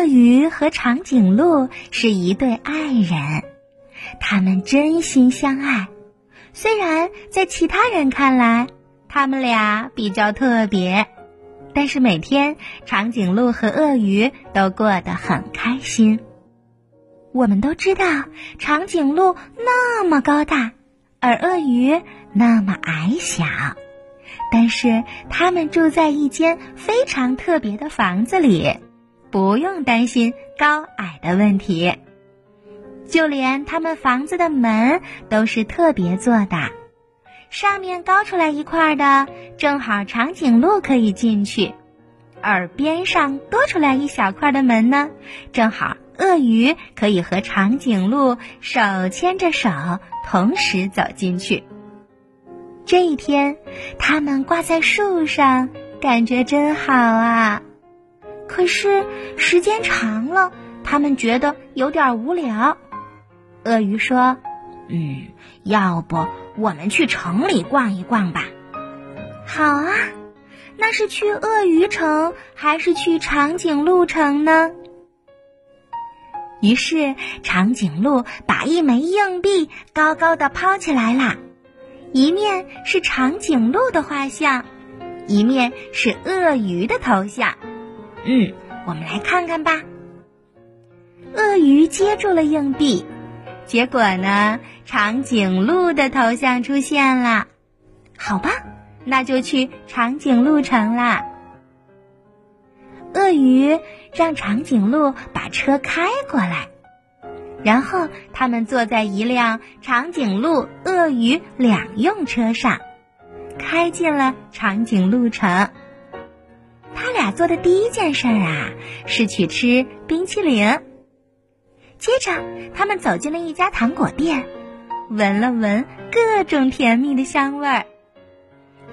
鳄鱼和长颈鹿是一对爱人，他们真心相爱。虽然在其他人看来，他们俩比较特别，但是每天长颈鹿和鳄鱼都过得很开心。我们都知道，长颈鹿那么高大，而鳄鱼那么矮小，但是他们住在一间非常特别的房子里，不用担心高矮的问题。就连他们房子的门都是特别做的，上面高出来一块的，正好长颈鹿可以进去；而边上多出来一小块的门呢，正好。鳄鱼可以和长颈鹿手牵着手同时走进去。这一天，它们挂在树上，感觉真好啊！可是时间长了，他们觉得有点无聊。鳄鱼说：“嗯，要不我们去城里逛一逛吧？”“好啊，那是去鳄鱼城还是去长颈鹿城呢？”于是，长颈鹿把一枚硬币高高的抛起来啦，一面是长颈鹿的画像，一面是鳄鱼的头像。嗯，我们来看看吧。鳄鱼接住了硬币，结果呢，长颈鹿的头像出现了。好吧，那就去长颈鹿城啦。鳄鱼让长颈鹿把车开过来，然后他们坐在一辆长颈鹿、鳄鱼两用车上，开进了长颈鹿城。做的第一件事啊，是去吃冰淇淋。接着，他们走进了一家糖果店，闻了闻各种甜蜜的香味儿。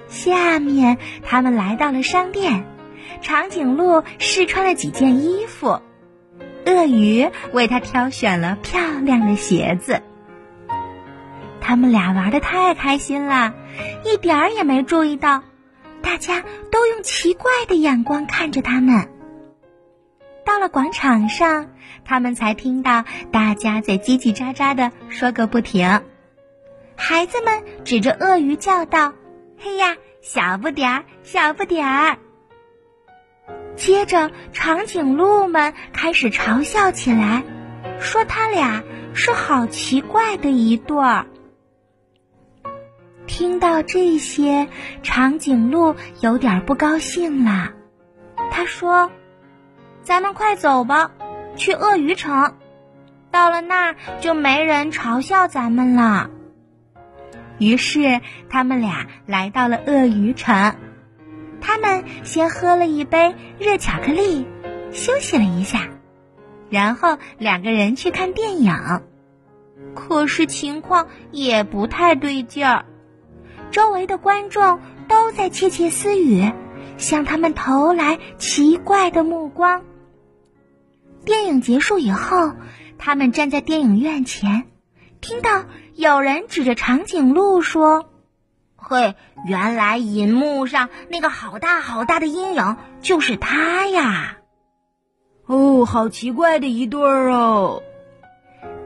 下面，他们来到了商店。长颈鹿试穿了几件衣服，鳄鱼为它挑选了漂亮的鞋子。他们俩玩的太开心了，一点儿也没注意到，大家都用奇怪的眼光看着他们。到了广场上，他们才听到大家在叽叽喳喳的说个不停。孩子们指着鳄鱼叫道：“嘿呀，小不点儿，小不点儿！”接着，长颈鹿们开始嘲笑起来，说他俩是好奇怪的一对儿。听到这些，长颈鹿有点不高兴了。他说：“咱们快走吧，去鳄鱼城。到了那儿，就没人嘲笑咱们了。”于是，他们俩来到了鳄鱼城。他们先喝了一杯热巧克力，休息了一下，然后两个人去看电影。可是情况也不太对劲儿，周围的观众都在窃窃私语，向他们投来奇怪的目光。电影结束以后，他们站在电影院前，听到有人指着长颈鹿说。嘿，原来银幕上那个好大好大的阴影就是他呀！哦，好奇怪的一对儿哦！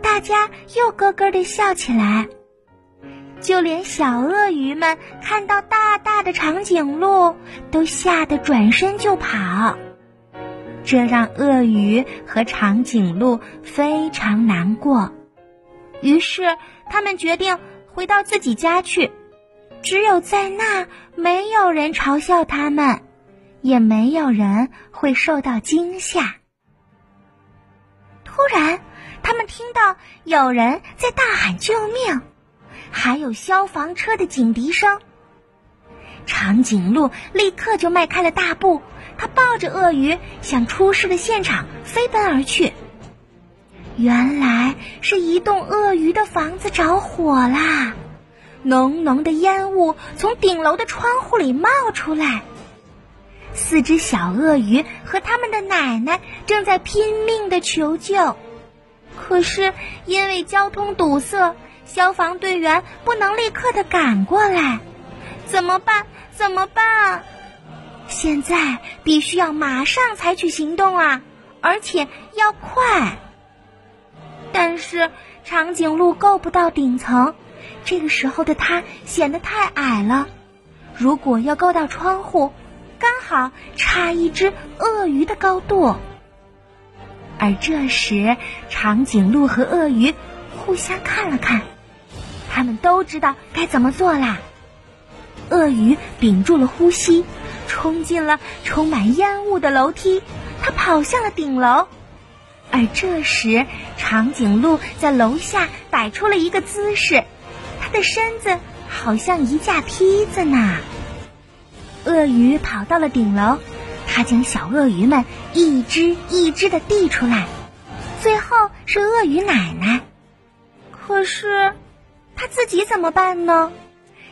大家又咯咯的笑起来，就连小鳄鱼们看到大大的长颈鹿，都吓得转身就跑。这让鳄鱼和长颈鹿非常难过，于是他们决定回到自己家去。只有在那，没有人嘲笑他们，也没有人会受到惊吓。突然，他们听到有人在大喊救命，还有消防车的警笛声。长颈鹿立刻就迈开了大步，它抱着鳄鱼向出事的现场飞奔而去。原来是一栋鳄鱼的房子着火啦！浓浓的烟雾从顶楼的窗户里冒出来，四只小鳄鱼和他们的奶奶正在拼命的求救，可是因为交通堵塞，消防队员不能立刻的赶过来，怎么办？怎么办？现在必须要马上采取行动啊！而且要快。但是长颈鹿够不到顶层，这个时候的它显得太矮了。如果要够到窗户，刚好差一只鳄鱼的高度。而这时，长颈鹿和鳄鱼互相看了看，他们都知道该怎么做啦。鳄鱼屏住了呼吸，冲进了充满烟雾的楼梯，它跑向了顶楼。而这时，长颈鹿在楼下摆出了一个姿势，它的身子好像一架梯子呢。鳄鱼跑到了顶楼，它将小鳄鱼们一只一只的递出来，最后是鳄鱼奶奶。可是，他自己怎么办呢？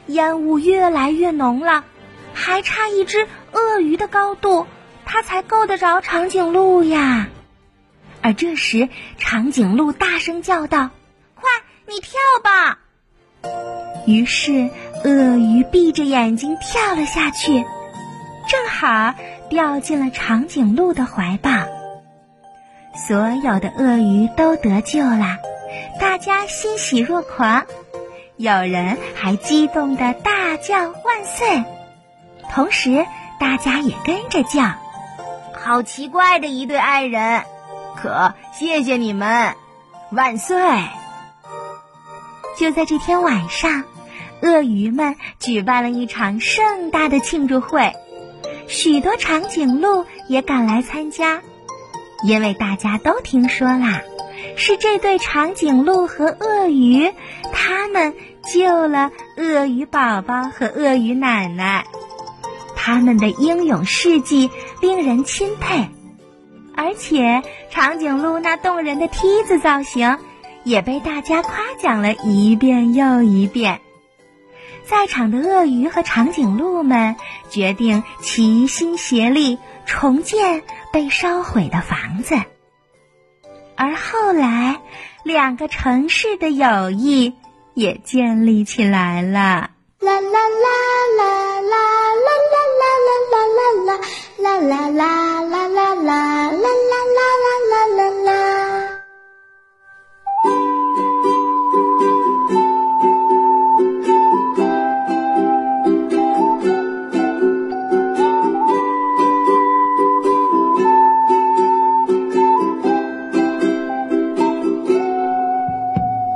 烟雾越来越浓了，还差一只鳄鱼的高度，它才够得着长颈鹿呀。而这时，长颈鹿大声叫道：“快，你跳吧！”于是，鳄鱼闭着眼睛跳了下去，正好掉进了长颈鹿的怀抱。所有的鳄鱼都得救了，大家欣喜若狂，有人还激动的大叫万岁，同时大家也跟着叫：“好奇怪的一对爱人！”可谢谢你们，万岁！就在这天晚上，鳄鱼们举办了一场盛大的庆祝会，许多长颈鹿也赶来参加，因为大家都听说啦，是这对长颈鹿和鳄鱼，他们救了鳄鱼宝宝和鳄鱼奶奶，他们的英勇事迹令人钦佩。而且，长颈鹿那动人的梯子造型也被大家夸奖了一遍又一遍。在场的鳄鱼和长颈鹿们决定齐心协力重建被烧毁的房子。而后来，两个城市的友谊也建立起来了。啦啦啦啦啦啦啦啦啦啦啦啦啦啦啦啦啦啦啦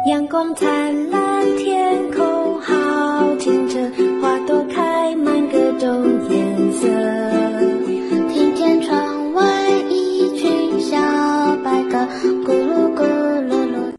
阳光灿烂天空好清澈花朵开满各种颜色。